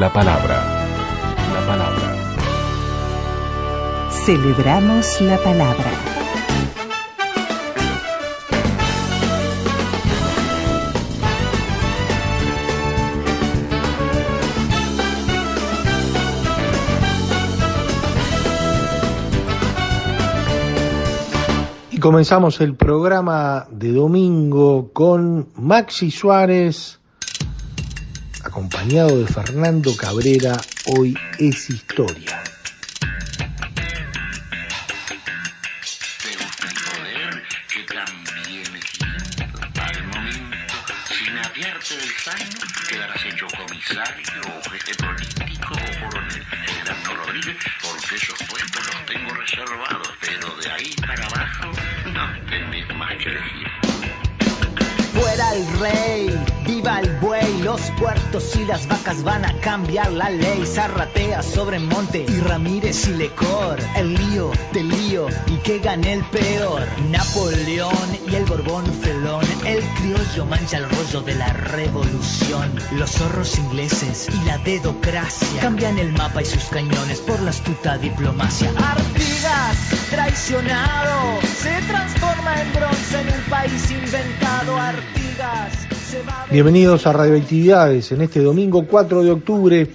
La palabra. La palabra. Celebramos la palabra. Y comenzamos el programa de domingo con Maxi Suárez acompañado de Fernando Cabrera, hoy es historia. ¿Te gusta el poder que también es Al momento, sin apiarte del zaino, quedarás hecho comisario o jefe político o coronel. General no lo dice porque esos puestos los tengo reservados, pero de ahí para abajo no tenés más que elegir. Fuera el rey, viva el buey, los puertos y las vacas van a cambiar la ley. Zarratea sobre Monte y Ramírez y Lecor. El lío del lío y que gane el peor. Napoleón y el Borbón felón. El criollo mancha el rollo de la revolución. Los zorros ingleses y la dedocracia cambian el mapa y sus cañones por la astuta diplomacia. Artigas, traicionado, se transforma en bronce en un país inventado. Artigas. Bienvenidos a Radioactividades en este domingo 4 de octubre,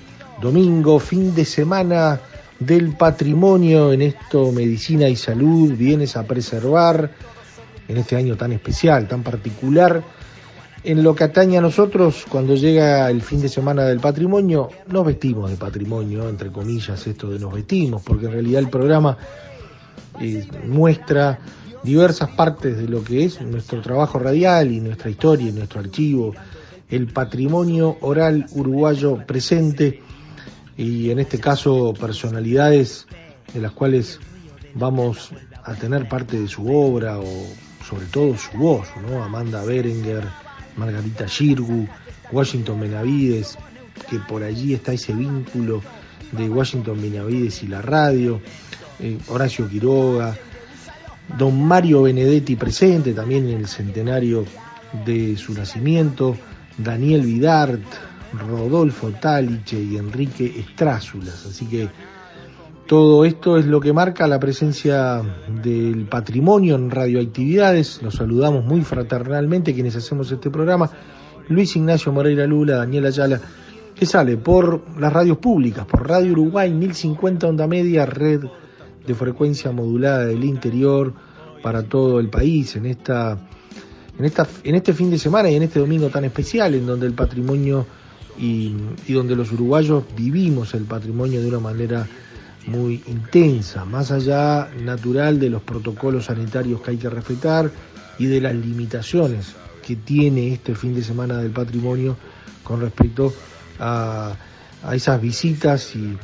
domingo, fin de semana del patrimonio en esto, medicina y salud, bienes a preservar, en este año tan especial, tan particular. En lo que atañe a nosotros, cuando llega el fin de semana del patrimonio, nos vestimos de patrimonio, entre comillas, esto de nos vestimos, porque en realidad el programa eh, muestra diversas partes de lo que es nuestro trabajo radial y nuestra historia y nuestro archivo, el patrimonio oral uruguayo presente y en este caso personalidades de las cuales vamos a tener parte de su obra o sobre todo su voz, ¿no? Amanda Berenguer, Margarita Girgu, Washington Benavides, que por allí está ese vínculo de Washington Benavides y la radio, eh, Horacio Quiroga, don Mario Benedetti presente también en el centenario de su nacimiento, Daniel Vidart, Rodolfo Taliche y Enrique Estrázulas. Así que todo esto es lo que marca la presencia del patrimonio en radioactividades. Los saludamos muy fraternalmente quienes hacemos este programa. Luis Ignacio Moreira Lula, Daniel Ayala, que sale por las radios públicas, por Radio Uruguay 1050 onda media, red de frecuencia modulada del interior para todo el país en esta en esta en este fin de semana y en este domingo tan especial en donde el patrimonio y, y donde los uruguayos vivimos el patrimonio de una manera muy intensa, más allá natural de los protocolos sanitarios que hay que respetar y de las limitaciones que tiene este fin de semana del patrimonio con respecto a, a esas visitas y,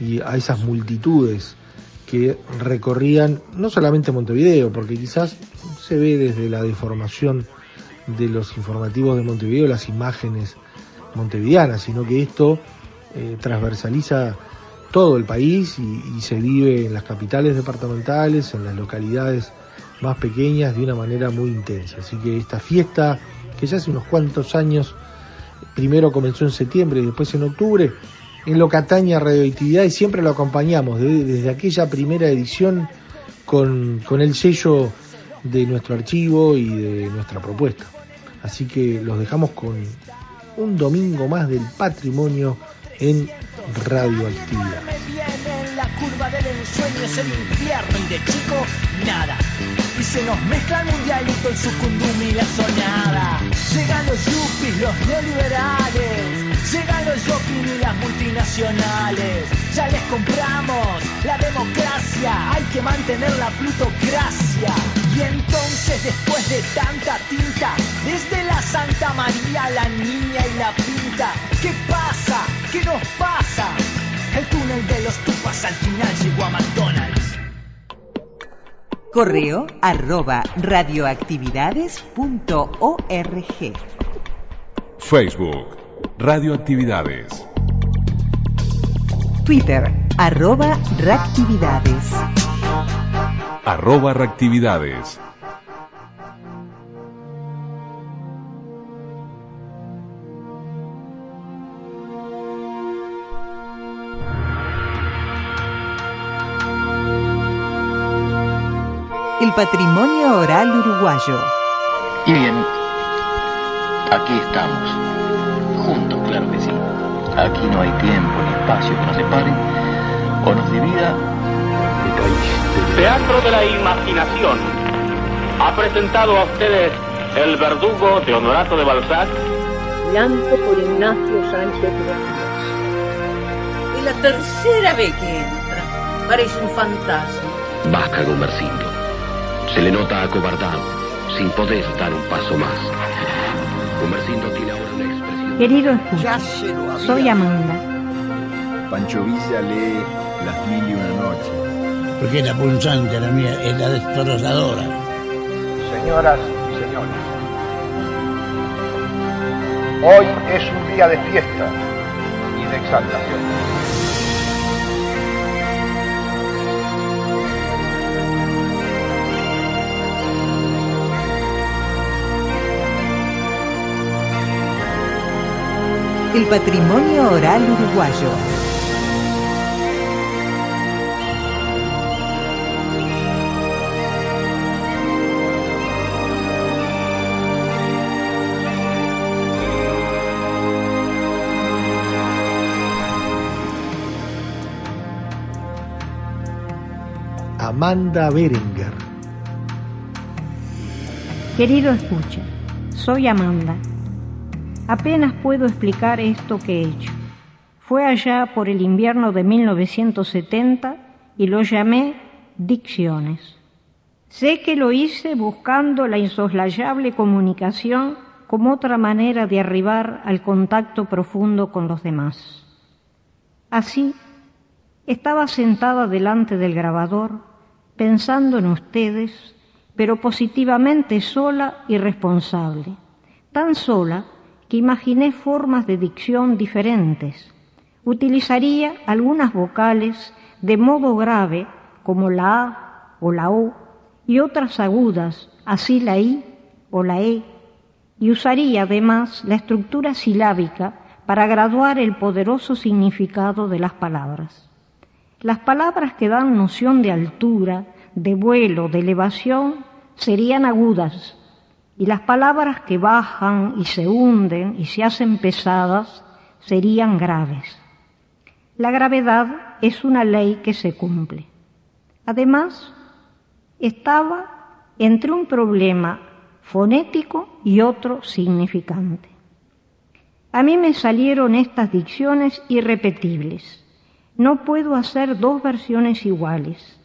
y a esas multitudes que recorrían no solamente Montevideo, porque quizás se ve desde la deformación de los informativos de Montevideo las imágenes montevideanas, sino que esto eh, transversaliza todo el país y, y se vive en las capitales departamentales, en las localidades más pequeñas de una manera muy intensa. Así que esta fiesta, que ya hace unos cuantos años, primero comenzó en septiembre y después en octubre, en lo que atañe a radioactividad y siempre lo acompañamos desde, desde aquella primera edición con, con el sello de nuestro archivo y de nuestra propuesta. Así que los dejamos con un domingo más del patrimonio en radioactividad. En la curva del ensueño es el infierno y de chico nada. Y se nos mezcla el mundialito, el sucundum y la sonada. Llegan los yuppies, los neoliberales. Llegan los shopping y las multinacionales. Ya les compramos la democracia. Hay que mantener la plutocracia. Y entonces después de tanta tinta, desde la Santa María, la niña y la pinta, ¿qué pasa? ¿Qué nos pasa? el de los tupas al final llegó a McDonald's. Correo arroba radioactividades.org. Facebook, Radioactividades. Twitter arroba reactividades. Arroba Reactividades. El patrimonio oral uruguayo. Y bien, aquí estamos, claro que sí. Aquí no hay tiempo ni espacio que nos separe o nos divida. Teatro de la Imaginación ha presentado a ustedes El Verdugo de Honorato de Balzac, Llanto por Ignacio Sánchez Mejías. Es la tercera vez que entra. Parece un fantasma. Baja Gumercindo. Se le nota acobardado, sin poder dar un paso más. Gumercindo tiene ahora una. Querido escucha, soy Amanda. Pancho Villa lee Las Mil y Una Noches. Porque es la punzante, la mía, es la destrozadora. Señoras y señores, hoy es un día de fiesta y de exaltación. El patrimonio oral uruguayo. Amanda Berenguer. Querido escucha, soy Amanda. Apenas puedo explicar esto que he hecho. Fue allá por el invierno de 1970 y lo llamé dicciones. Sé que lo hice buscando la insoslayable comunicación como otra manera de arribar al contacto profundo con los demás. Así, estaba sentada delante del grabador, pensando en ustedes, pero positivamente sola y responsable, tan sola que imaginé formas de dicción diferentes. Utilizaría algunas vocales de modo grave, como la A o la O, y otras agudas, así la I o la E, y usaría además la estructura silábica para graduar el poderoso significado de las palabras. Las palabras que dan noción de altura, de vuelo, de elevación, serían agudas, y las palabras que bajan y se hunden y se hacen pesadas serían graves. La gravedad es una ley que se cumple. Además, estaba entre un problema fonético y otro significante. A mí me salieron estas dicciones irrepetibles. No puedo hacer dos versiones iguales.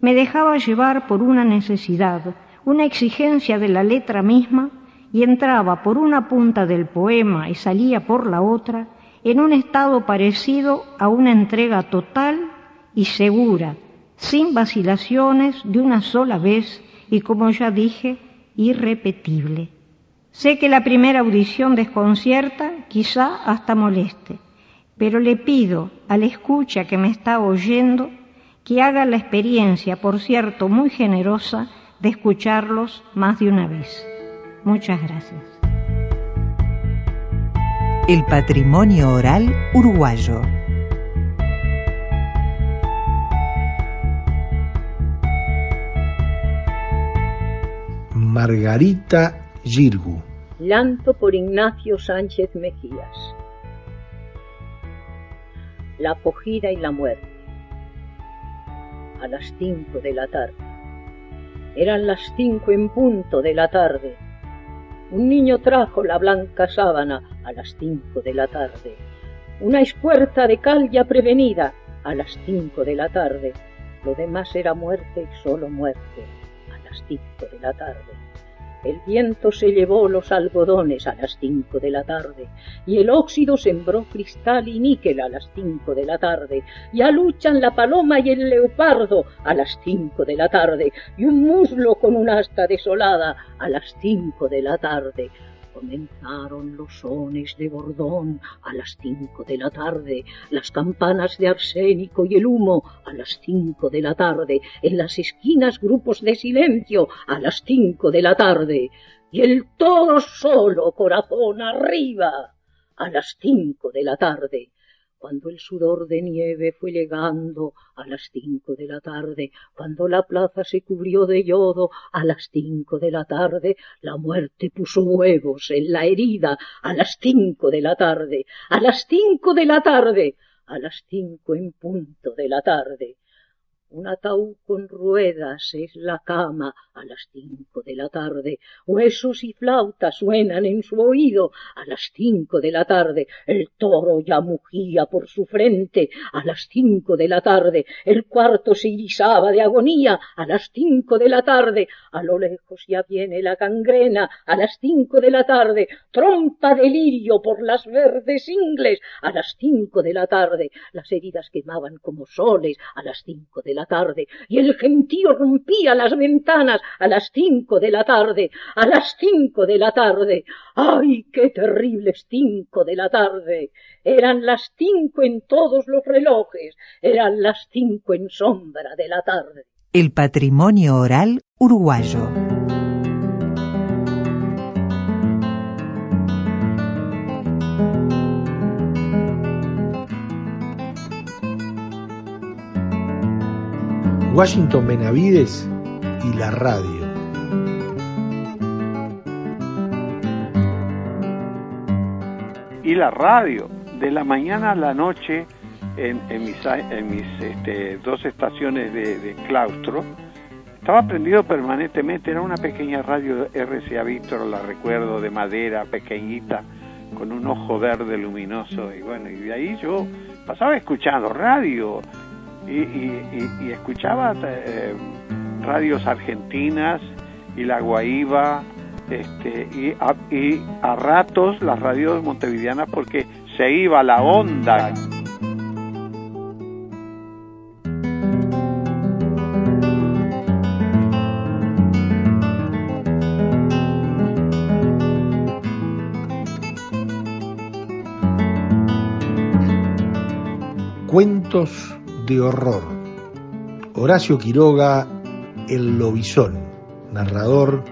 Me dejaba llevar por una necesidad, una exigencia de la letra misma y entraba por una punta del poema y salía por la otra en un estado parecido a una entrega total y segura, sin vacilaciones de una sola vez y como ya dije, irrepetible. Sé que la primera audición desconcierta, quizá hasta moleste, pero le pido al escucha que me está oyendo que haga la experiencia, por cierto, muy generosa, de escucharlos más de una vez. Muchas gracias. El patrimonio oral uruguayo. Margarita Girgu. Llanto por Ignacio Sánchez Mejías. La acogida y la muerte. A las cinco de la tarde. Eran las cinco en punto de la tarde. Un niño trajo la blanca sábana a las cinco de la tarde. Una espuerta de cal ya prevenida a las cinco de la tarde. Lo demás era muerte y solo muerte a las cinco de la tarde. El viento se llevó los algodones a las cinco de la tarde, y el óxido sembró cristal y níquel a las cinco de la tarde, ya luchan la paloma y el leopardo a las cinco de la tarde, y un muslo con un asta desolada a las cinco de la tarde. Comenzaron los sones de bordón a las cinco de la tarde, las campanas de arsénico y el humo a las cinco de la tarde, en las esquinas grupos de silencio a las cinco de la tarde, y el todo solo corazón arriba a las cinco de la tarde cuando el sudor de nieve fue llegando a las cinco de la tarde, cuando la plaza se cubrió de yodo a las cinco de la tarde, la muerte puso huevos en la herida a las cinco de la tarde, a las cinco de la tarde, a las cinco en punto de la tarde. Un ataúd con ruedas es la cama a las cinco de la tarde. Huesos y flautas suenan en su oído a las cinco de la tarde. El toro ya mugía por su frente a las cinco de la tarde. El cuarto se irisaba de agonía a las cinco de la tarde. A lo lejos ya viene la gangrena a las cinco de la tarde. Trompa de lirio por las verdes ingles a las cinco de la tarde. Las heridas quemaban como soles a las cinco de la tarde, y el gentío rompía las ventanas a las cinco de la tarde, a las cinco de la tarde. ¡Ay, qué terribles cinco de la tarde! Eran las cinco en todos los relojes, eran las cinco en sombra de la tarde. El patrimonio oral uruguayo. Washington Benavides y la radio. Y la radio, de la mañana a la noche, en, mis, en mis este, dos estaciones de, claustro, estaba prendido permanentemente, era una pequeña radio RCA Víctor, la recuerdo, de madera, pequeñita, con un ojo verde luminoso, y bueno, y de ahí yo pasaba escuchando radio, y, escuchaba eh, radios argentinas y la Guaíba este, y, a, y a ratos las radios montevideanas porque se iba la onda. Cuentos de horror. Horacio Quiroga, El Lobizón. Narrador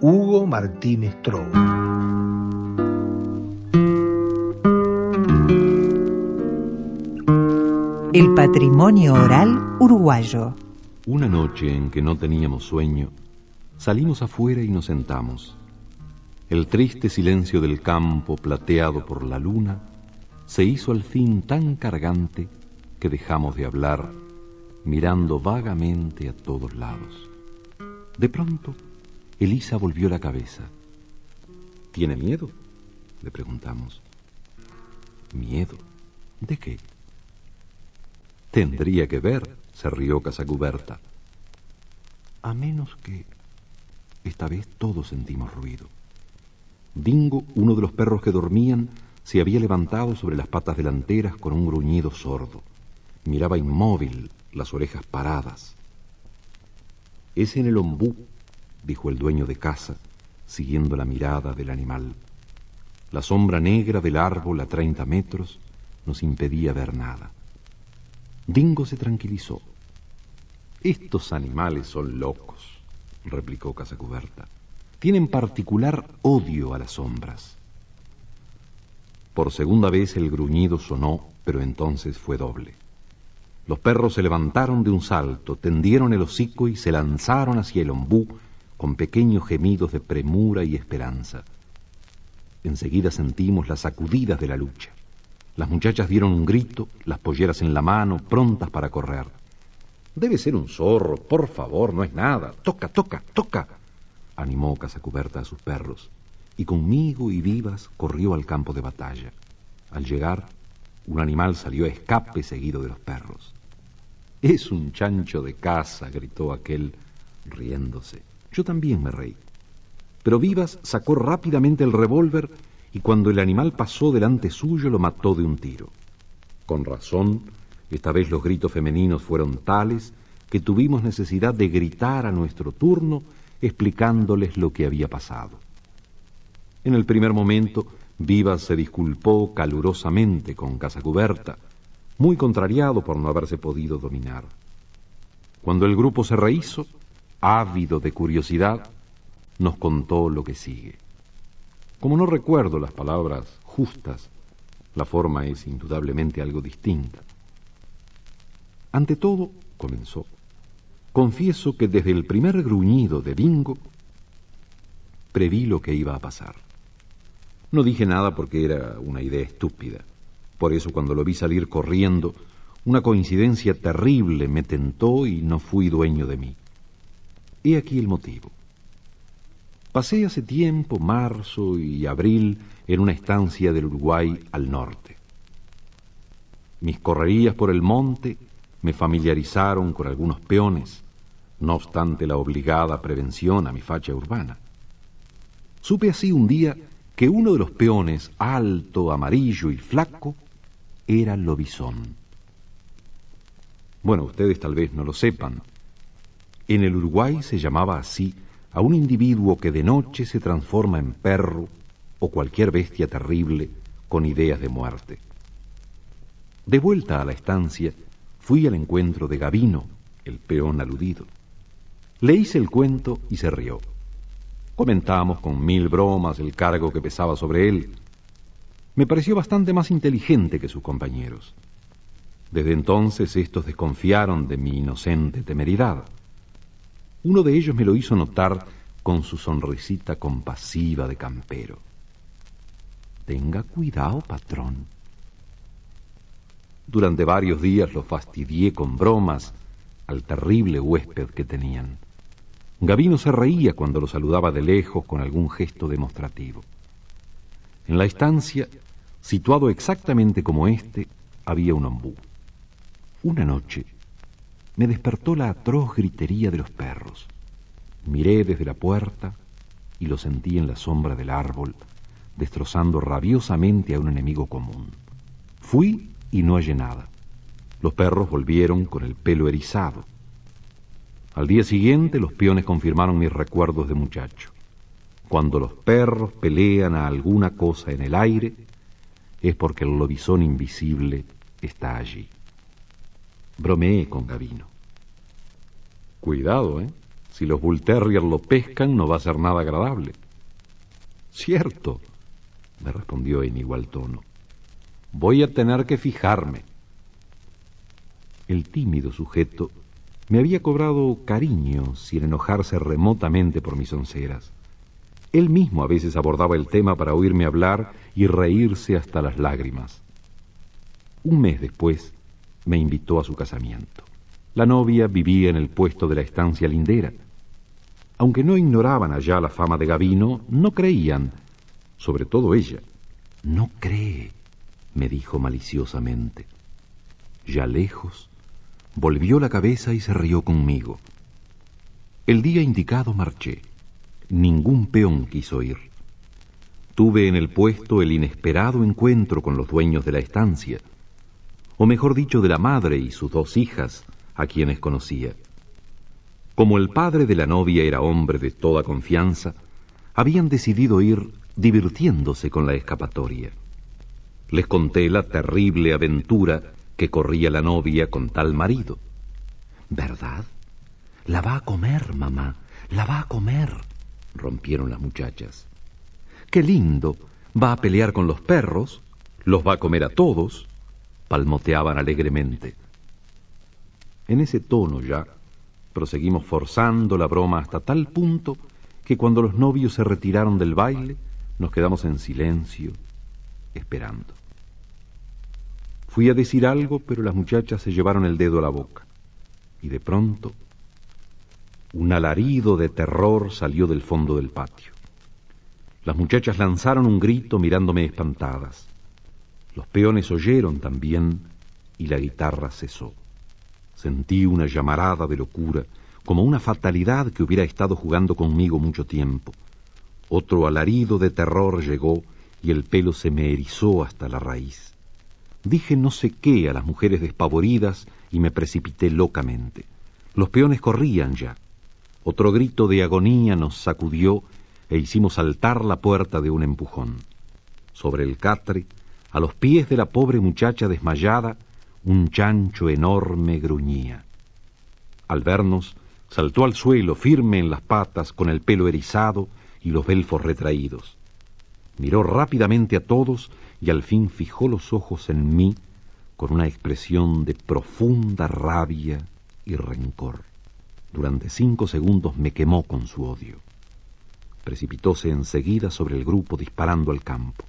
Hugo Martínez Trou. El patrimonio oral uruguayo. Una noche en que no teníamos sueño, salimos afuera y nos sentamos. El triste silencio del campo, plateado por la luna, se hizo al fin tan cargante que dejamos de hablar mirando vagamente a todos lados. De pronto, Elisa volvió la cabeza. ¿Tiene miedo? Le preguntamos. ¿Miedo? ¿De qué? Tendría que ver, se rió Casacuberta. A menos que... Esta vez todos sentimos ruido. Dingo, uno de los perros que dormían, se había levantado sobre las patas delanteras con un gruñido sordo. Miraba inmóvil, las orejas paradas. Es en el ombú, dijo el dueño de casa, siguiendo la mirada del animal. La sombra negra del árbol a treinta metros nos impedía ver nada. Dingo se tranquilizó. Estos animales son locos, replicó Casacuberta. Tienen particular odio a las sombras. Por segunda vez el gruñido sonó, pero entonces fue doble. Los perros se levantaron de un salto, tendieron el hocico y se lanzaron hacia el ombú con pequeños gemidos de premura y esperanza. Enseguida sentimos las sacudidas de la lucha. Las muchachas dieron un grito, las polleras en la mano, prontas para correr. Debe ser un zorro, por favor, no es nada. Toca, toca, toca. Animó Casacuberta a sus perros, y conmigo y vivas corrió al campo de batalla. Al llegar, un animal salió a escape seguido de los perros. Es un chancho de caza, gritó aquel, riéndose. Yo también me reí. pero Vivas sacó rápidamente el revólver y cuando el animal pasó delante suyo lo mató de un tiro. Con razón, esta vez los gritos femeninos fueron tales que tuvimos necesidad de gritar a nuestro turno explicándoles lo que había pasado. En el primer momento, Vivas se disculpó calurosamente con Casacuberta, muy contrariado por no haberse podido dominar. Cuando el grupo se rehizo, ávido de curiosidad, nos contó lo que sigue. Como no recuerdo las palabras justas, la forma es indudablemente algo distinta. Ante todo, comenzó, confieso que desde el primer gruñido de Bingo preví lo que iba a pasar. No dije nada porque era una idea estúpida. Por eso cuando lo vi salir corriendo, una coincidencia terrible me tentó y no fui dueño de mí. He aquí el motivo. Pasé hace tiempo, marzo y abril, en una estancia del Uruguay al norte. Mis correrías por el monte me familiarizaron con algunos peones, no obstante la obligada prevención a mi facha urbana. Supe así un día que uno de los peones, alto, amarillo y flaco, era lobizón. Bueno, ustedes tal vez no lo sepan. En el Uruguay se llamaba así a un individuo que de noche se transforma en perro o cualquier bestia terrible con ideas de muerte. De vuelta a la estancia, fui al encuentro de Gavino, el peón aludido. Le hice el cuento y se rió. Comentamos con mil bromas el cargo que pesaba sobre él. Me pareció bastante más inteligente que sus compañeros. Desde entonces estos desconfiaron de mi inocente temeridad. Uno de ellos me lo hizo notar con su sonrisita compasiva de campero. Tenga cuidado, patrón. Durante varios días lo fastidié con bromas al terrible huésped que tenían. Gavino se reía cuando lo saludaba de lejos con algún gesto demostrativo. En la estancia, situado exactamente como este, había un ombú. Una noche me despertó la atroz gritería de los perros. Miré desde la puerta y lo sentí en la sombra del árbol, destrozando rabiosamente a un enemigo común. Fui y no hallé nada. Los perros volvieron con el pelo erizado. Al día siguiente los peones confirmaron mis recuerdos de muchacho. Cuando los perros pelean a alguna cosa en el aire, es porque el lobizón invisible está allí. Bromeé con Gavino. Cuidado, ¿eh? Si los Bull Terrier lo pescan, no va a ser nada agradable. Cierto, me respondió en igual tono. Voy a tener que fijarme. El tímido sujeto me había cobrado cariño sin enojarse remotamente por mis onceras. Él mismo a veces abordaba el tema para oírme hablar y reírse hasta las lágrimas. Un mes después, me invitó a su casamiento. La novia vivía en el puesto de la estancia lindera. Aunque no ignoraban allá la fama de Gavino, no creían, sobre todo ella. No cree, me dijo maliciosamente. Ya lejos, volvió la cabeza y se rió conmigo. El día indicado marché. Ningún peón quiso ir. Tuve en el puesto el inesperado encuentro con los dueños de la estancia o mejor dicho, de la madre y sus dos hijas, a quienes conocía. Como el padre de la novia era hombre de toda confianza, habían decidido ir divirtiéndose con la escapatoria. Les conté la terrible aventura que corría la novia con tal marido. ¿Verdad? La va a comer, mamá, la va a comer, rompieron las muchachas. Qué lindo, va a pelear con los perros, los va a comer a todos, palmoteaban alegremente. En ese tono ya proseguimos forzando la broma hasta tal punto que cuando los novios se retiraron del baile nos quedamos en silencio, esperando. Fui a decir algo, pero las muchachas se llevaron el dedo a la boca. Y de pronto, un alarido de terror salió del fondo del patio. Las muchachas lanzaron un grito mirándome espantadas. Los peones oyeron también y la guitarra cesó. Sentí una llamarada de locura, como una fatalidad que hubiera estado jugando conmigo mucho tiempo. Otro alarido de terror llegó y el pelo se me erizó hasta la raíz. Dije no sé qué a las mujeres despavoridas y me precipité locamente. Los peones corrían ya. Otro grito de agonía nos sacudió e hicimos saltar la puerta de un empujón. Sobre el catre, a los pies de la pobre muchacha desmayada, un chancho enorme gruñía. Al vernos, saltó al suelo firme en las patas, con el pelo erizado y los belfos retraídos. Miró rápidamente a todos y al fin fijó los ojos en mí con una expresión de profunda rabia y rencor. Durante cinco segundos me quemó con su odio. Precipitóse enseguida sobre el grupo disparando al campo.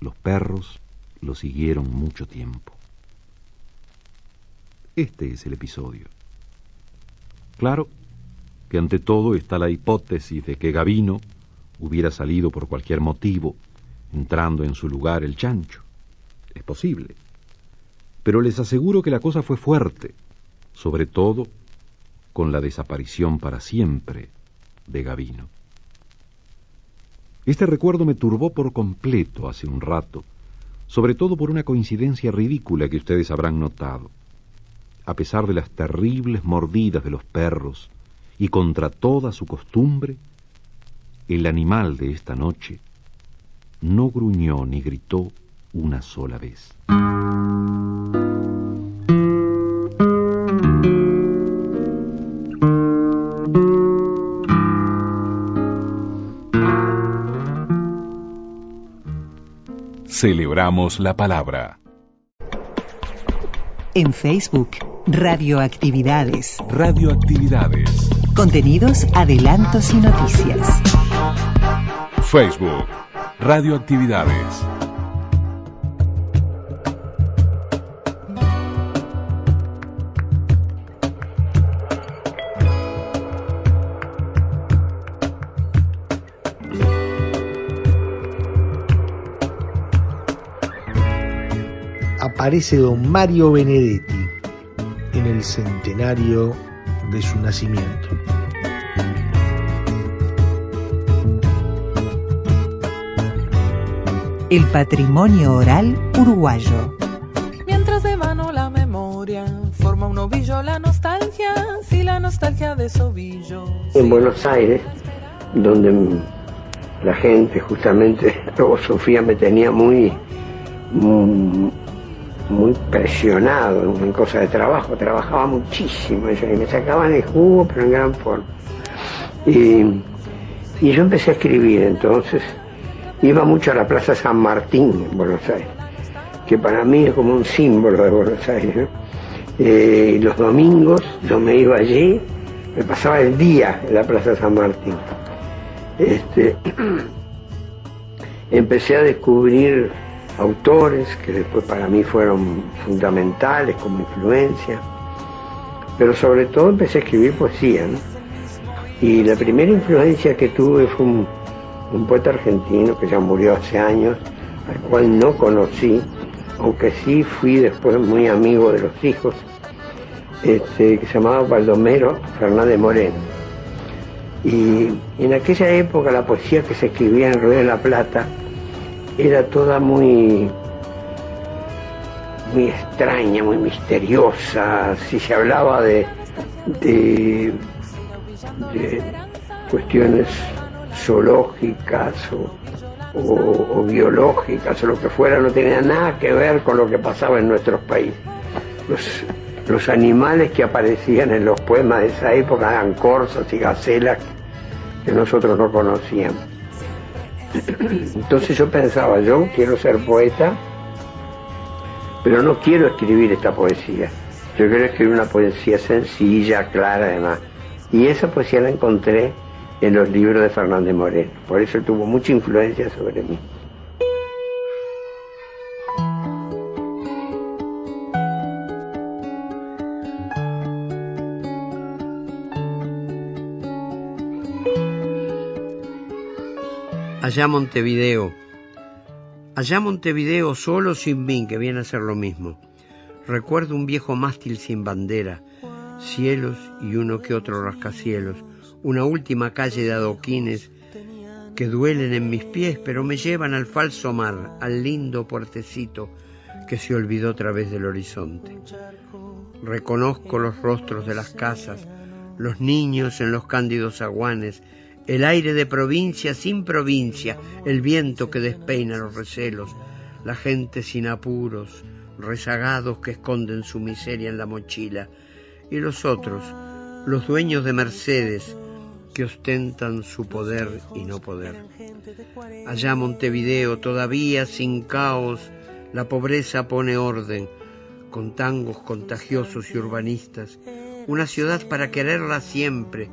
Los perros lo siguieron mucho tiempo. Este es el episodio. Claro que ante todo está la hipótesis de que Gavino hubiera salido por cualquier motivo, entrando en su lugar el chancho. Es posible. Pero les aseguro que la cosa fue fuerte, sobre todo con la desaparición para siempre de Gavino. Este recuerdo me turbó por completo hace un rato, sobre todo por una coincidencia ridícula que ustedes habrán notado. A pesar de las terribles mordidas de los perros y contra toda su costumbre, el animal de esta noche no gruñó ni gritó una sola vez. Celebramos la palabra. En Facebook, Radioactividades. Radioactividades. Contenidos, adelantos y noticias. Facebook, Radioactividades. Aparece don Mario Benedetti en el centenario de su nacimiento. El patrimonio oral uruguayo. Mientras de mano la memoria forma un ovillo la nostalgia, si la nostalgia de sovillo. En Buenos Aires, donde la gente justamente, luego Sofía me tenía muy, muy, muy presionado en cosas de trabajo, trabajaba muchísimo, y me sacaban el jugo, pero en gran forma. Y, y yo empecé a escribir entonces iba mucho a la Plaza San Martín en Buenos Aires, que para mí es como un símbolo de Buenos Aires. Eh, los domingos yo me iba allí, me pasaba el día en la Plaza San Martín. Este, empecé a descubrir autores que después para mí fueron fundamentales como influencia, pero sobre todo empecé a escribir poesía. Y la primera influencia que tuve fue un un poeta argentino que ya murió hace años, al cual no conocí, aunque sí fui después muy amigo de los hijos, este, que se llamaba Baldomero Fernández Moreno. Y en aquella época la poesía que se escribía en Río de la Plata era toda muy, muy extraña, muy misteriosa. Si se hablaba de, de, de cuestiones zoológicas o, biológicas o lo que fuera, no tenía nada que ver con lo que pasaba en nuestros países. Los, los animales que aparecían en los poemas de esa época eran corzas y gacelas que nosotros no conocíamos. Entonces yo pensaba, yo quiero ser poeta, pero no quiero escribir esta poesía. Yo quiero escribir una poesía sencilla, clara además. Y esa poesía la encontré en los libros de Fernández Moreno. Por eso tuvo mucha influencia sobre mí. Allá Montevideo. Allá Montevideo solo sin mí, que viene a ser lo mismo. Recuerdo un viejo mástil sin bandera, cielos y uno que otro rascacielos una última calle de adoquines que duelen en mis pies, pero me llevan al falso mar, al lindo puertecito que se olvidó a través del horizonte. Reconozco los rostros de las casas, los niños en los cándidos aguanes, el aire de provincia sin provincia, el viento que despeina los recelos, la gente sin apuros, rezagados que esconden su miseria en la mochila, y los otros, los dueños de Mercedes, que ostentan su poder y no poder. Allá Montevideo, todavía sin caos, la pobreza pone orden, con tangos contagiosos y urbanistas, una ciudad para quererla siempre,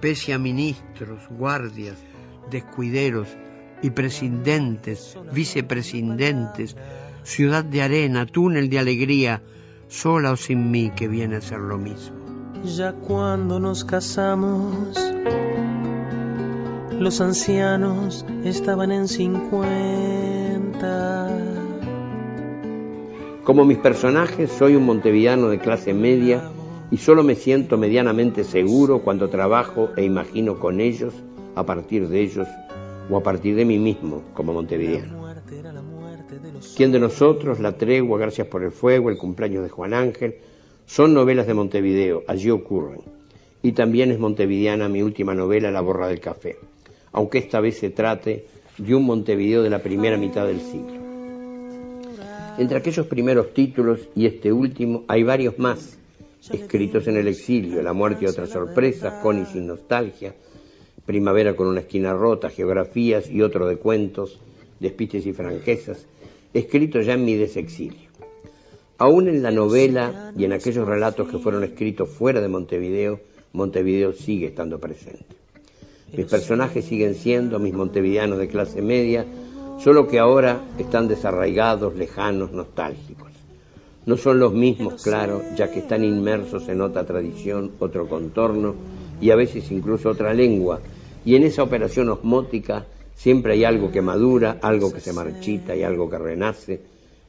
pese a ministros, guardias, descuideros y presidentes, vicepresidentes, ciudad de arena, túnel de alegría, sola o sin mí que viene a ser lo mismo. Ya cuando nos casamos, los ancianos estaban en 50. Como mis personajes, soy un montevideano de clase media y solo me siento medianamente seguro cuando trabajo e imagino con ellos, a partir de ellos o a partir de mí mismo como montevideano. ¿Quién de nosotros? La tregua, Gracias por el fuego, El cumpleaños de Juan Ángel, son novelas de Montevideo, allí ocurren. Y también es montevideana mi última novela, La borra del café, aunque esta vez se trate de un Montevideo de la primera mitad del siglo. Entre aquellos primeros títulos y este último hay varios más, escritos en el exilio, La muerte y otras sorpresas, Con y sin nostalgia, Primavera con una esquina rota, Geografías y otro de cuentos, Despistes y franquezas, escritos ya en mi desexilio. Aún en la novela y en aquellos relatos que fueron escritos fuera de Montevideo, Montevideo sigue estando presente. Mis personajes siguen siendo mis montevideanos de clase media, solo que ahora están desarraigados, lejanos, nostálgicos. No son los mismos, claro, ya que están inmersos en otra tradición, otro contorno y a veces incluso otra lengua, y en esa operación osmótica siempre hay algo que madura, algo que se marchita y algo que renace,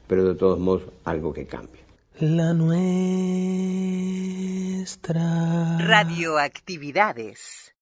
pero de todos modos algo que cambia. La nuestra. Radioactividades.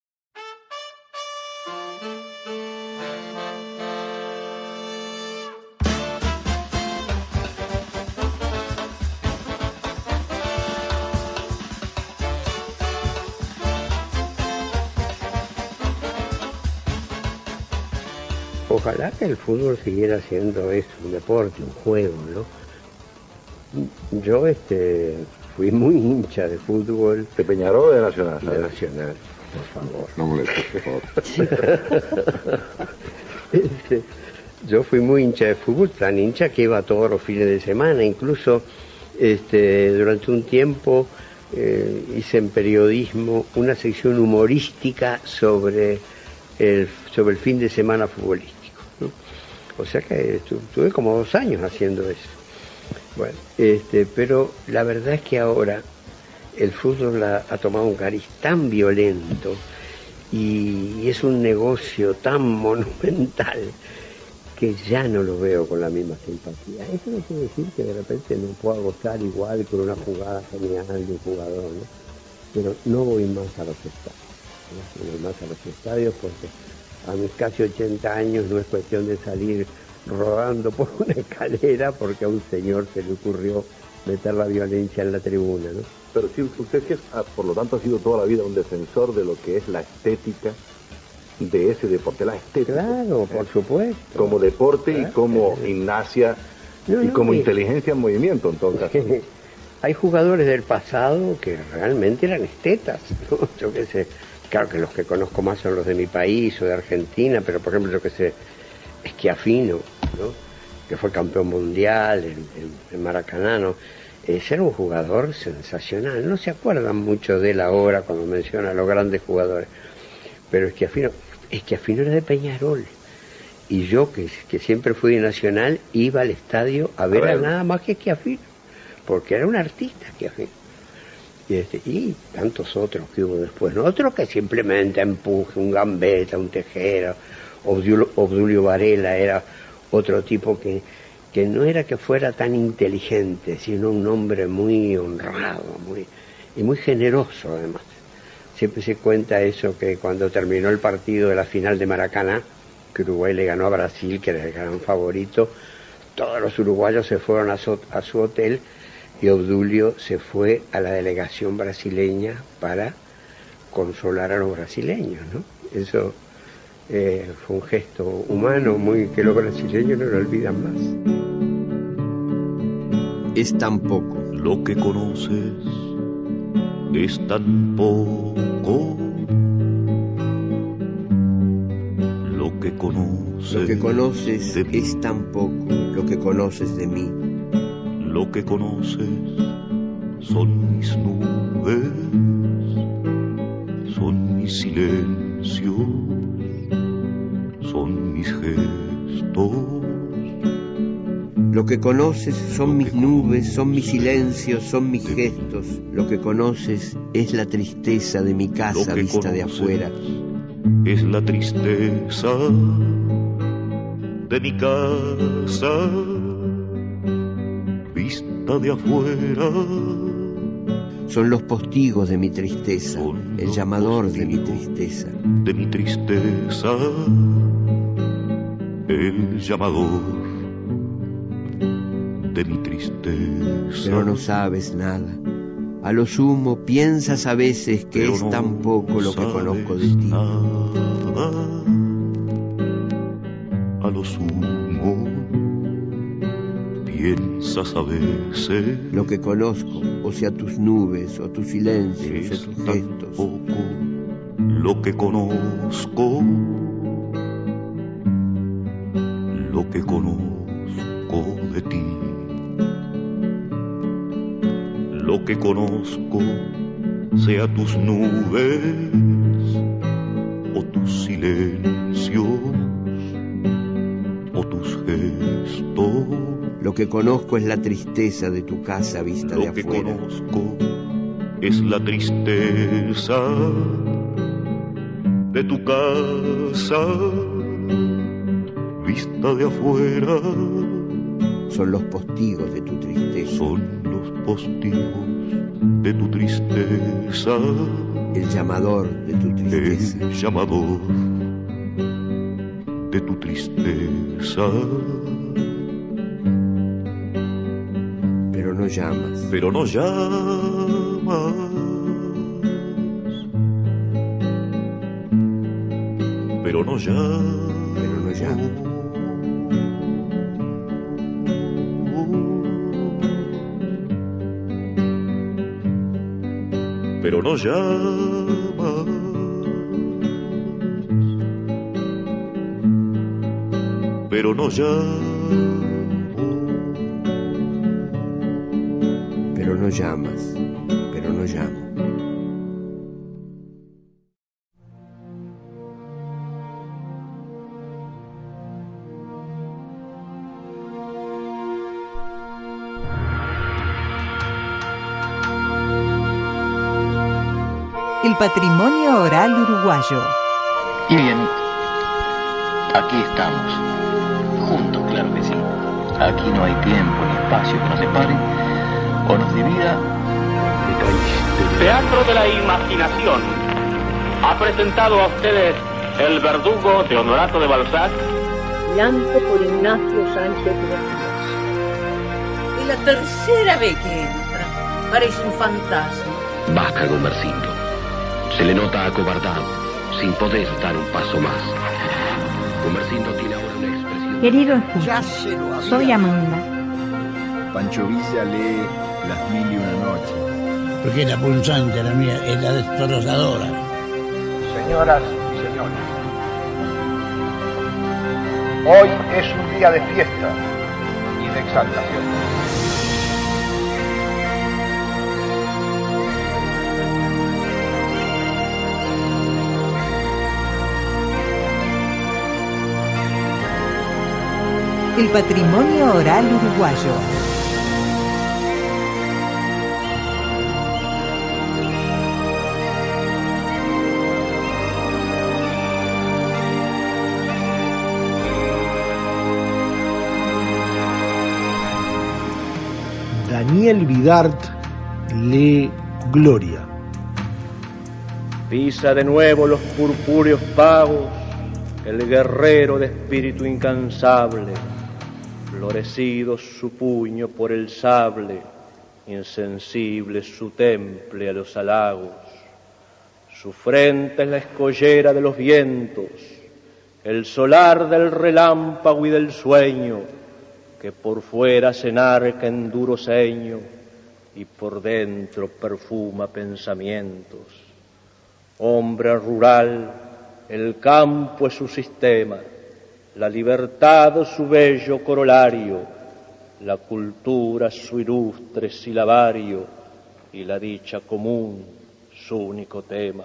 Ojalá que el fútbol siguiera siendo eso, un deporte, un juego, ¿no? Yo este, fui muy hincha de fútbol. ¿De Peñarol o de Nacional? De Nacional, por favor. No molestes, por favor. Este, yo fui muy hincha de fútbol, tan hincha que iba todos los fines de semana, incluso este, durante un tiempo eh, hice en periodismo una sección humorística sobre el, sobre el fin de semana futbolístico. O sea que estuve como dos años haciendo eso. Bueno, este, pero la verdad es que ahora el fútbol ha, tomado un cariz tan violento y es un negocio tan monumental que ya no lo veo con la misma simpatía. Eso no quiere decir que de repente no pueda gozar igual con una jugada genial de un jugador, ¿no? Pero no voy más a los estadios, no voy más a los estadios porque a mis casi 80 años no es cuestión de salir rodando por una escalera porque a un señor se le ocurrió meter la violencia en la tribuna, ¿no? Pero sí, usted que ah, por lo tanto ha sido toda la vida un defensor de lo que es la estética de ese deporte, la estética. Claro, por supuesto. Como deporte y como gimnasia No, y como inteligencia en movimiento, en todo caso. Hay jugadores del pasado que realmente eran estetas, ¿no? Yo qué sé, claro que los que conozco más son los de mi país o de Argentina, pero por ejemplo, yo qué sé, Esquiafino, ¿no? Que fue campeón mundial en, en- en Maracaná, ¿no? Ese era un jugador sensacional. No se acuerdan mucho de él ahora cuando menciona a los grandes jugadores. Pero Esquiafino, Esquiafino era de Peñarol. Y yo, que, que siempre fui de Nacional, iba al estadio a ver a, ver. nada más que Esquiafino. Porque era un artista Esquiafino. Y, tantos otros que hubo después. ¿no? Otros que simplemente empuje, un gambeta, un tejero. Obdulio, Obdulio Varela era otro tipo que, que no era que fuera tan inteligente, sino un hombre muy honrado muy, y muy generoso además. Siempre se cuenta eso que cuando terminó el partido de la final de Maracaná, que Uruguay le ganó a Brasil, que era el gran favorito, todos los uruguayos se fueron a su, a su hotel y Obdulio se fue a la delegación brasileña para consolar a los brasileños, ¿no? Eso eh, fue un gesto humano muy que los brasileños no lo olvidan más. Es tan poco. Lo que conoces es tan poco. Lo que conoces. Lo que conoces es tan poco. Lo que conoces de mí. Lo que conoces son mis nubes, son mis silencios, son mis gestos. Lo que conoces son mis nubes, son mis silencios, son mis gestos. Lo que conoces es la tristeza de mi casa vista de afuera. Es la tristeza de mi casa de afuera. Son los postigos de mi tristeza, el llamador de mi tristeza. De mi tristeza, el llamador de mi tristeza. Pero no sabes nada. A lo sumo piensas a veces que Pero es tan poco lo que conozco de ti. A lo sumo piensas a veces. Lo que conozco, o sea tus nubes, o tus silencios, o tus gestos. poco lo que conozco, lo que conozco de ti, lo que conozco sea tus nubes que conozco es la tristeza de tu casa vista de Lo que afuera. conozco es la tristeza de tu casa vista de afuera. Son los postigos de tu tristeza. Son los postigos de tu tristeza. El llamador de tu tristeza. El llamador de tu tristeza. No llamas. Pero no llamas. Pero no llamas. Pero no llamas. Pero no llamas. Pero no llamas. Llamas. Pero no llamo. El patrimonio oral uruguayo. Y bien, aquí estamos, juntos, claro que sí. Aquí no hay tiempo ni espacio que nos separe divida. Teatro de la Imaginación ha presentado a ustedes El Verdugo de Honorato de Balzac. Llanto por Ignacio Sánchez. Es la tercera vez que entra. Parece un fantasma. Basta, Gomercindo. Se le nota acobardado, sin poder dar un paso más. Gomercindo tiene ahora una expresión. Querido escucha, soy Amanda. Pancho Villa lee Las Mil y Una Noches. Porque era punzante la mía, era destrozadora. Señoras y señores, hoy es un día de fiesta y de exaltación. El patrimonio oral uruguayo. Daniel Vidart lee Gloria. Pisa de nuevo los purpúreos pagos el guerrero de espíritu incansable, florecido su puño por el sable, insensible su temple a los halagos. Su frente es la escollera de los vientos, el solar del relámpago y del sueño, que por fuera se enarca en duro ceño y por dentro perfuma pensamientos. Hombre rural, el campo es su sistema, la libertad su bello corolario, la cultura su ilustre silabario y la dicha común su único tema.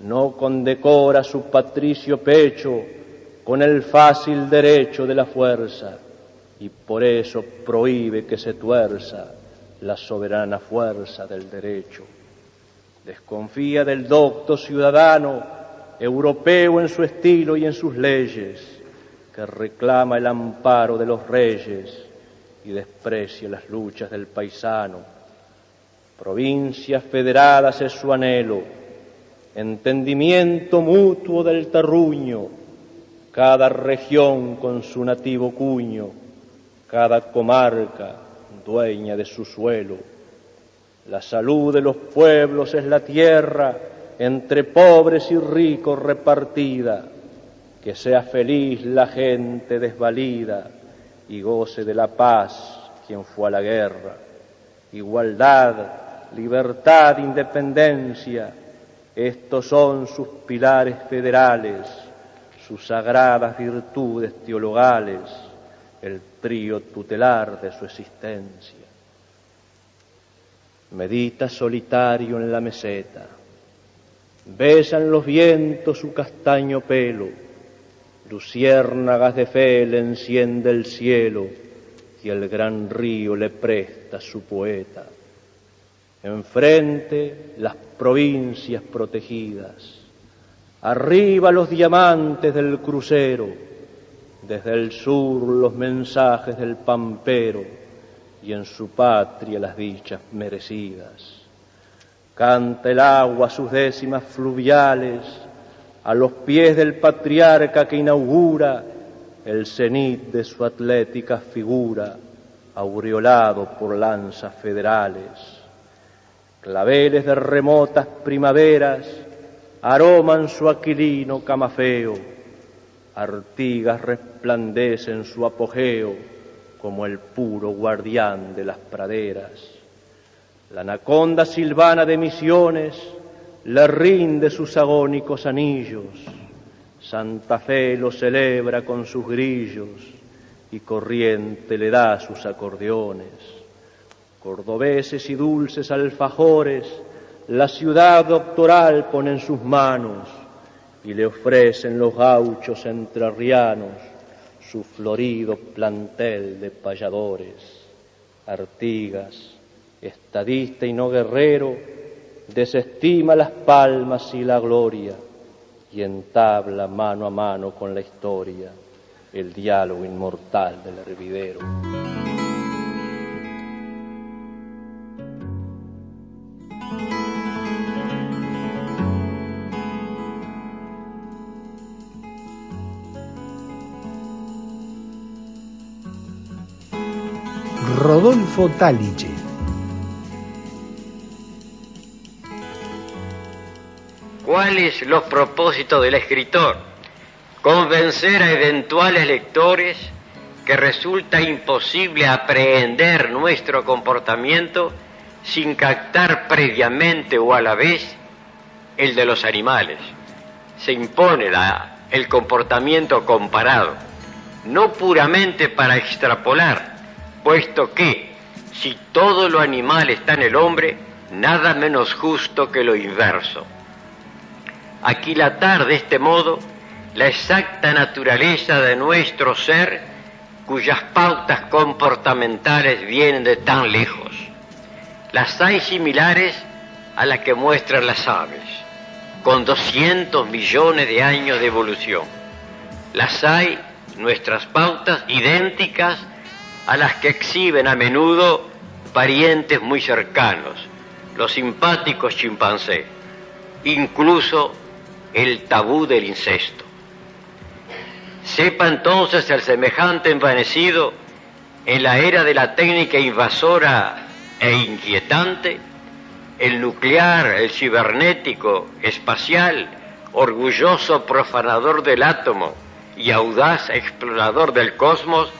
No condecora su patricio pecho con el fácil derecho de la fuerza y por eso prohíbe que se tuerza la soberana fuerza del derecho. Desconfía del docto ciudadano, europeo en su estilo y en sus leyes, que reclama el amparo de los reyes y desprecia las luchas del paisano. Provincias federadas es su anhelo, entendimiento mutuo del terruño, cada región con su nativo cuño, cada comarca dueña de su suelo. La salud de los pueblos es la tierra entre pobres y ricos repartida que sea feliz la gente desvalida y goce de la paz quien fue a la guerra. Igualdad, libertad, independencia, estos son sus pilares federales, sus sagradas virtudes teologales, el trío tutelar de su existencia. Medita solitario en la meseta, besan los vientos su castaño pelo, luciérnagas de fe le enciende el cielo y el gran río le presta su poeta. Enfrente las provincias protegidas, arriba los diamantes del crucero, desde el sur los mensajes del pampero y en su patria las dichas merecidas. Canta el agua sus décimas fluviales, a los pies del patriarca que inaugura el cenit de su atlética figura, aureolado por lanzas federales. Claveles de remotas primaveras aroman su aquilino camafeo, Artigas resplandecen su apogeo como el puro guardián de las praderas. La anaconda silvana de misiones le rinde sus agónicos anillos. Santa Fe lo celebra con sus grillos y corriente le da sus acordeones. Cordobeses y dulces alfajores la ciudad doctoral pone en sus manos y le ofrecen los gauchos entrerrianos su florido plantel de payadores. Artigas, estadista y no guerrero, desestima las palmas y la gloria y entabla mano a mano con la historia el diálogo inmortal del hervidero. Rodolfo Taliche ¿Cuáles los propósitos del escritor? Convencer a eventuales lectores que resulta imposible aprehender nuestro comportamiento sin captar previamente o a la vez el de los animales. Se impone el comportamiento comparado, no puramente para extrapolar, puesto que si todo lo animal está en el hombre, nada menos justo que lo inverso aquilatar de este modo la exacta naturaleza de nuestro ser cuyas pautas comportamentales vienen de tan lejos. Las hay similares a las que muestran las aves, con 200 millones de años de evolución. Las hay, nuestras pautas, idénticas a las que exhiben a menudo parientes muy cercanos, los simpáticos chimpancés. Incluso el tabú del incesto. Sepa entonces el semejante envanecido en la era de la técnica invasora e inquietante, el nuclear, el cibernético, espacial, orgulloso profanador del átomo y audaz explorador del cosmos,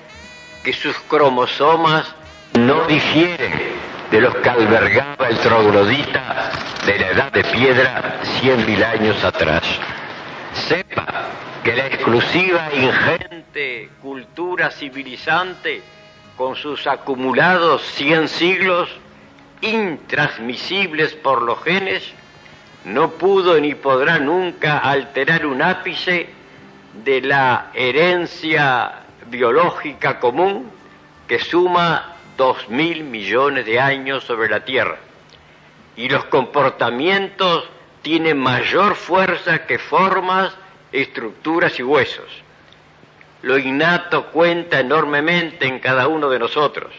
que sus cromosomas no difieren de los que albergaba el troglodita de la edad de piedra cien mil años atrás. Sepa que la exclusiva e ingente cultura civilizante, con sus acumulados cien siglos, intransmisibles por los genes, no pudo ni podrá nunca alterar un ápice de la herencia biológica común que suma dos mil millones de años sobre la Tierra. Y los comportamientos tienen mayor fuerza que formas, estructuras y huesos. Lo innato cuenta enormemente en cada uno de nosotros,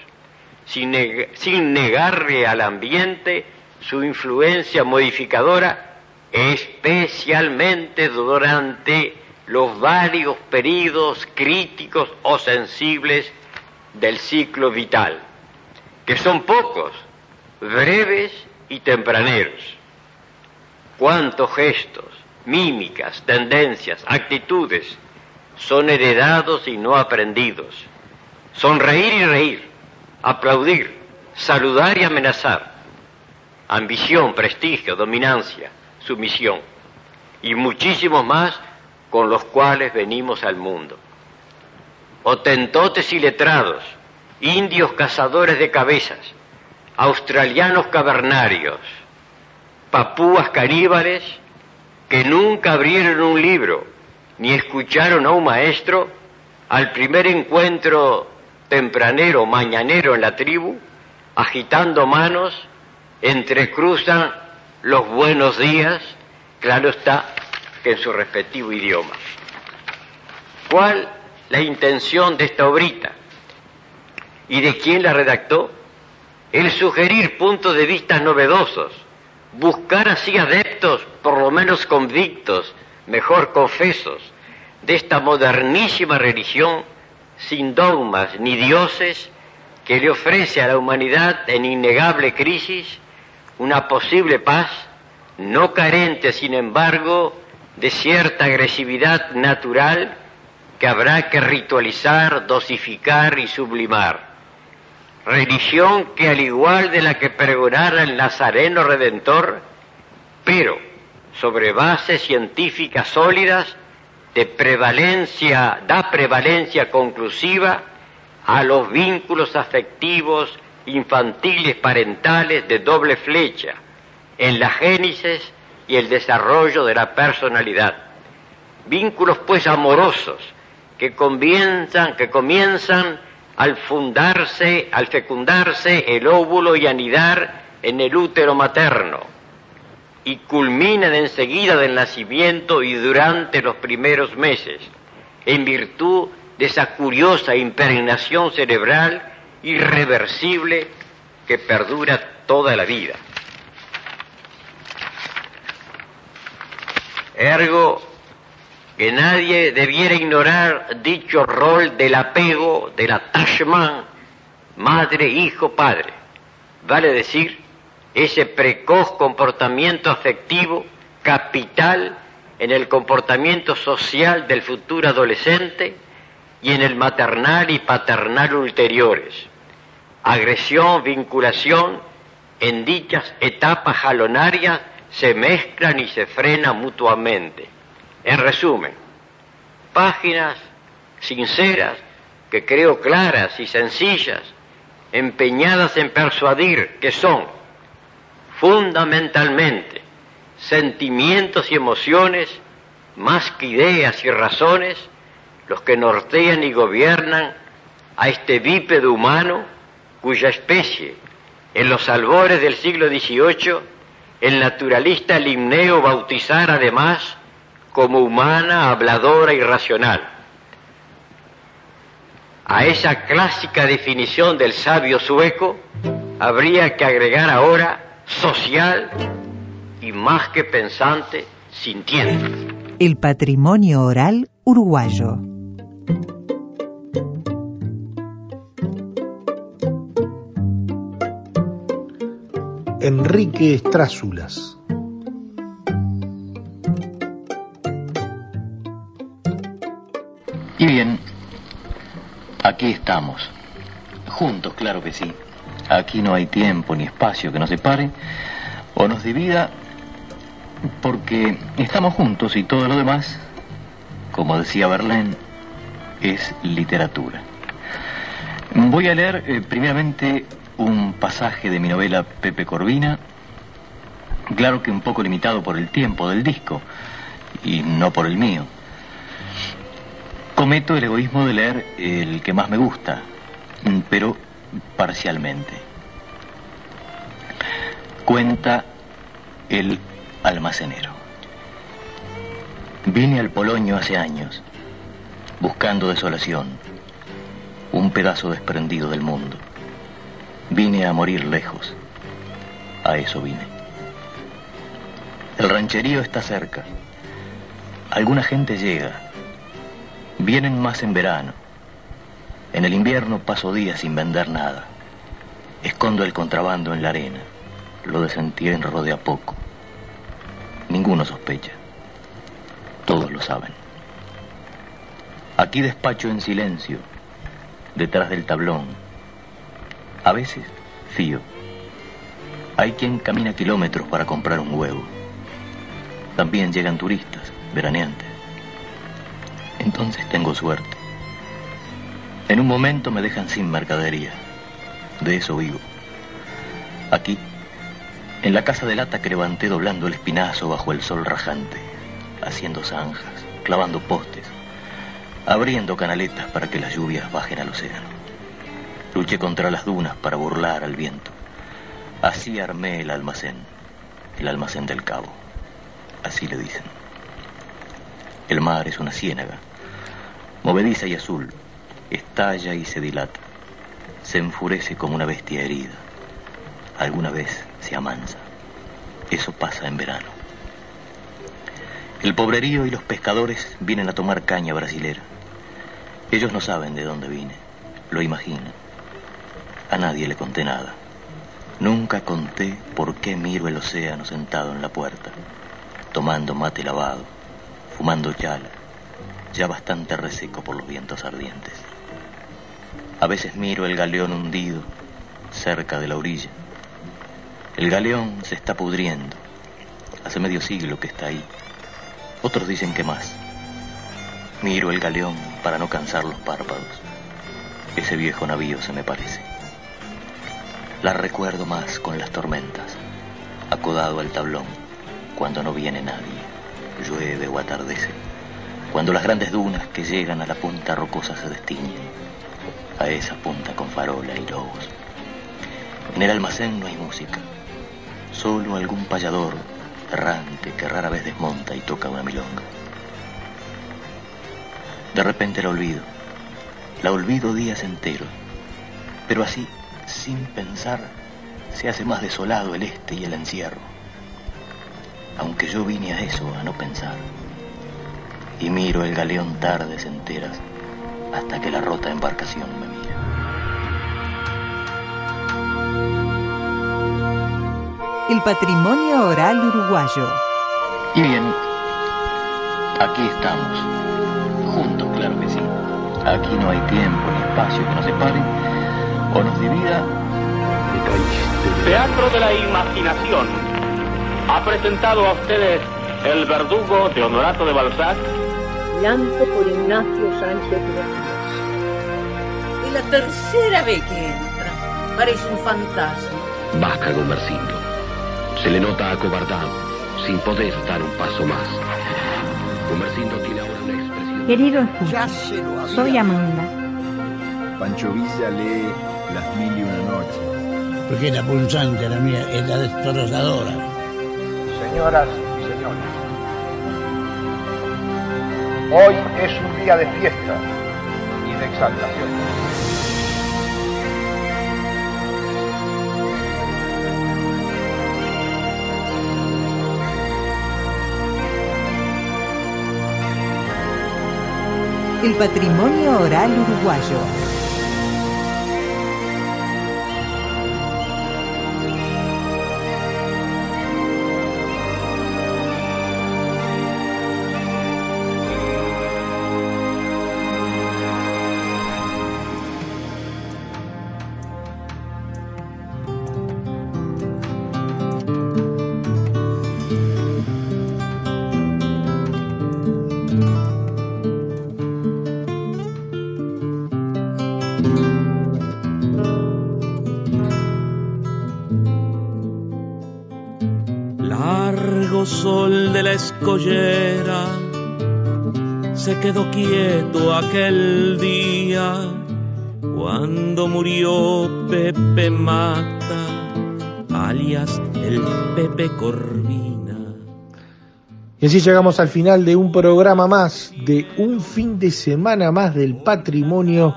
sin, neg sin negarle al ambiente su influencia modificadora, especialmente durante los varios periodos críticos o sensibles del ciclo vital, que son pocos, breves y tempraneros. Cuántos gestos, mímicas, tendencias, actitudes son heredados y no aprendidos. Sonreír y reír, aplaudir, saludar y amenazar, ambición, prestigio, dominancia, sumisión y muchísimos más con los cuales venimos al mundo. Otentotes y letrados, indios cazadores de cabezas, australianos cavernarios, papúas caníbales que nunca abrieron un libro ni escucharon a un maestro, al primer encuentro tempranero, mañanero en la tribu, agitando manos, entrecruzan los buenos días, claro está, en su respectivo idioma. ¿Cuál la intención de esta obrita? ¿Y de quién la redactó? El sugerir puntos de vista novedosos, buscar así adeptos, por lo menos convictos, mejor confesos, de esta modernísima religión sin dogmas ni dioses que le ofrece a la humanidad en innegable crisis una posible paz, no carente, sin embargo, de cierta agresividad natural que habrá que ritualizar, dosificar y sublimar. Religión que al igual de la que pregonara el Nazareno Redentor, pero sobre bases científicas sólidas, de da prevalencia conclusiva a los vínculos afectivos infantiles parentales de doble flecha en la génesis y el desarrollo de la personalidad. Vínculos pues amorosos que comienzan, que comienzan al fundarse, al fecundarse el óvulo y anidar en el útero materno y culminan enseguida del nacimiento y durante los primeros meses, en virtud de esa curiosa impregnación cerebral irreversible que perdura toda la vida. Ergo, que nadie debiera ignorar dicho rol del apego, del attachment, madre, hijo, padre. Vale decir, ese precoz comportamiento afectivo capital en el comportamiento social del futuro adolescente y en el maternal y paternal ulteriores. Agresión, vinculación en dichas etapas jalonarias se mezclan y se frenan mutuamente. En resumen, páginas sinceras, que creo claras y sencillas, empeñadas en persuadir que son fundamentalmente sentimientos y emociones más que ideas y razones los que nortean y gobiernan a este bípedo humano cuya especie en los albores del siglo XVIII el naturalista Limneo bautizar además como humana, habladora y racional. A esa clásica definición del sabio sueco habría que agregar ahora social y más que pensante, sintiente. El patrimonio oral uruguayo. Enrique Estrázulas. Y bien, aquí estamos. Juntos, claro que sí. Aquí no hay tiempo ni espacio que nos separe o nos divida porque estamos juntos y todo lo demás, como decía Verlaine, es literatura. Voy a leer eh, primeramente un pasaje de mi novela Pepe Corvina, claro que un poco limitado por el tiempo del disco y no por el mío. Cometo el egoísmo de leer el que más me gusta, pero parcialmente. Cuenta el almacenero. Vine al Poloño hace años, buscando desolación, un pedazo desprendido del mundo. Vine a morir lejos. A eso vine. El rancherío está cerca. Alguna gente llega. Vienen más en verano. En el invierno paso días sin vender nada. Escondo el contrabando en la arena. Lo desentierro de a poco. Ninguno sospecha. Todos lo saben. Aquí despacho en silencio, detrás del tablón. A veces fío. Hay quien camina kilómetros para comprar un huevo. También llegan turistas, veraneantes. Entonces tengo suerte. En un momento me dejan sin mercadería. De eso vivo. Aquí, en la casa de lata que levanté doblando el espinazo bajo el sol rajante, haciendo zanjas, clavando postes, abriendo canaletas para que las lluvias bajen al océano. Luché contra las dunas para burlar al viento. Así armé el almacén, el almacén del cabo. Así le dicen. El mar es una ciénaga, movediza y azul, estalla y se dilata, se enfurece como una bestia herida. Alguna vez se amansa. Eso pasa en verano. El pobrerío y los pescadores vienen a tomar caña brasilera. Ellos no saben de dónde vine, lo imaginan. A nadie le conté nada. Nunca conté por qué miro el océano sentado en la puerta, tomando mate lavado, fumando chala, ya bastante reseco por los vientos ardientes. A veces miro el galeón hundido cerca de la orilla. El galeón se está pudriendo. Hace medio siglo que está ahí. Otros dicen que más. Miro el galeón para no cansar los párpados. Ese viejo navío se me parece. La recuerdo más con las tormentas, acodado al tablón, cuando no viene nadie, llueve o atardece, cuando las grandes dunas que llegan a la punta rocosa se destiñen, a esa punta con farola y lobos. En el almacén no hay música, solo algún payador errante que rara vez desmonta y toca una milonga. De repente la olvido, la olvido días enteros, pero así sin pensar, se hace más desolado el este y el encierro. Aunque yo vine a eso, a no pensar. Y miro el galeón tardes enteras hasta que la rota embarcación me mira. El patrimonio oral uruguayo. Y bien, aquí estamos. Juntos, claro que sí. Aquí no hay tiempo ni espacio que nos separe o nos divida. Teatro de la Imaginación ha presentado a ustedes El Verdugo de Honorato de Balzac. Llanto por Ignacio Sánchez. Es la tercera vez que entra. Parece un fantasma. Baja Gumercindo. Se le nota acobardado, sin poder dar un paso más. Gumercindo tiene ahora una expresión. Querido escucha, soy Amanda. Pancho Villa lee Las Mil y Una Noches. Porque la punzante, la mía, es la destrozadora. Señoras y señores, hoy es un día de fiesta y de exaltación. El patrimonio oral uruguayo. Se quedó quieto aquel día cuando murió Pepe Mata, alias el Pepe Corvina. Y así llegamos al final de un programa más, de un fin de semana más del patrimonio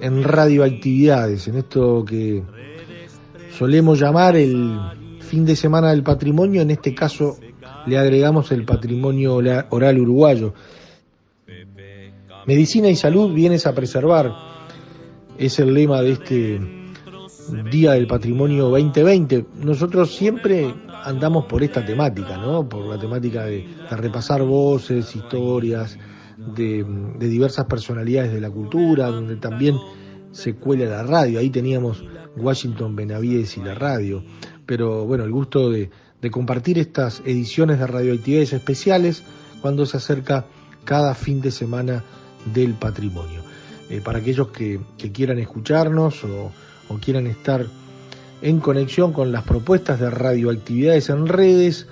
en radioactividades, en esto que solemos llamar el fin de semana del patrimonio, en este caso le agregamos el patrimonio oral uruguayo. Medicina y salud vienes a preservar, es el lema de este Día del Patrimonio 2020. Nosotros siempre andamos por esta temática, ¿no? Por la temática de, repasar voces, historias, de, de, diversas personalidades de la cultura, donde también se cuela la radio. Ahí teníamos Washington Benavides y la radio. Pero bueno, el gusto de, de compartir estas ediciones de radioactividades especiales cuando se acerca cada fin de semana del patrimonio. Eh, para aquellos que, quieran escucharnos o, o quieran estar en conexión con las propuestas de radioactividades en redes,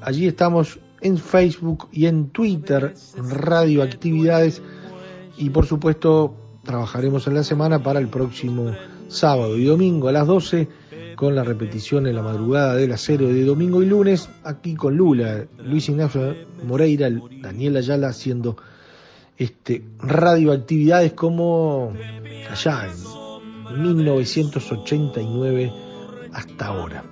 allí estamos en Facebook y en Twitter, radioactividades, y por supuesto trabajaremos en la semana para el próximo sábado y domingo a las 12 con la repetición en la madrugada de las 0 de domingo y lunes, aquí con Lula, Luis Ignacio Moreira, Daniel Ayala haciendo este radioactividades como allá en 1989 hasta ahora.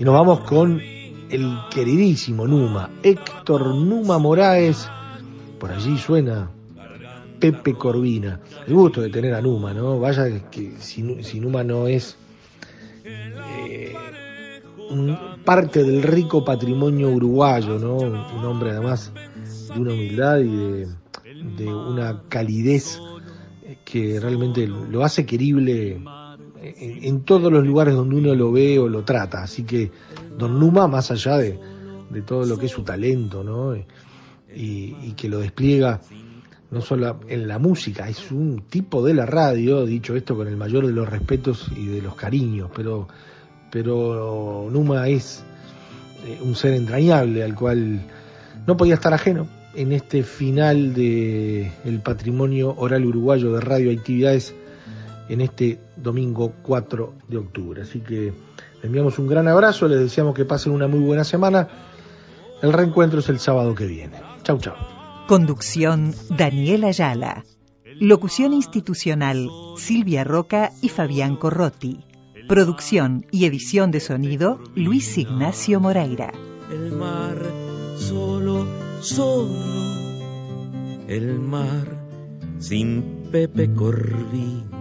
Y nos vamos con el queridísimo Numa, Héctor Numa Moraes, por allí suena Pepe Corvina. El gusto de tener a Numa, ¿no? Vaya que si, si Numa no es eh, parte del rico patrimonio uruguayo, ¿no? Un hombre además de una humildad y de, una calidez que realmente lo hace querible en, en, todos los lugares donde uno lo ve o lo trata. Así que Don Numa, más allá de, todo lo que es su talento, ¿no? Y, que lo despliega no solo en la música, es un tipo de la radio, dicho esto con el mayor de los respetos y de los cariños, pero, pero Numa es eh, un ser entrañable al cual no podía estar ajeno en este final de el patrimonio oral uruguayo de radioactividades en este domingo 4 de octubre. Así que les enviamos un gran abrazo, les deseamos que pasen una muy buena semana. El reencuentro es el sábado que viene. Chau, chau. Conducción Daniel Ayala. Locución institucional Silvia Roca y Fabián Corrotti. Producción y edición de sonido Luis Ignacio Moreira. El mar solo, solo. El mar sin Pepe Corvina.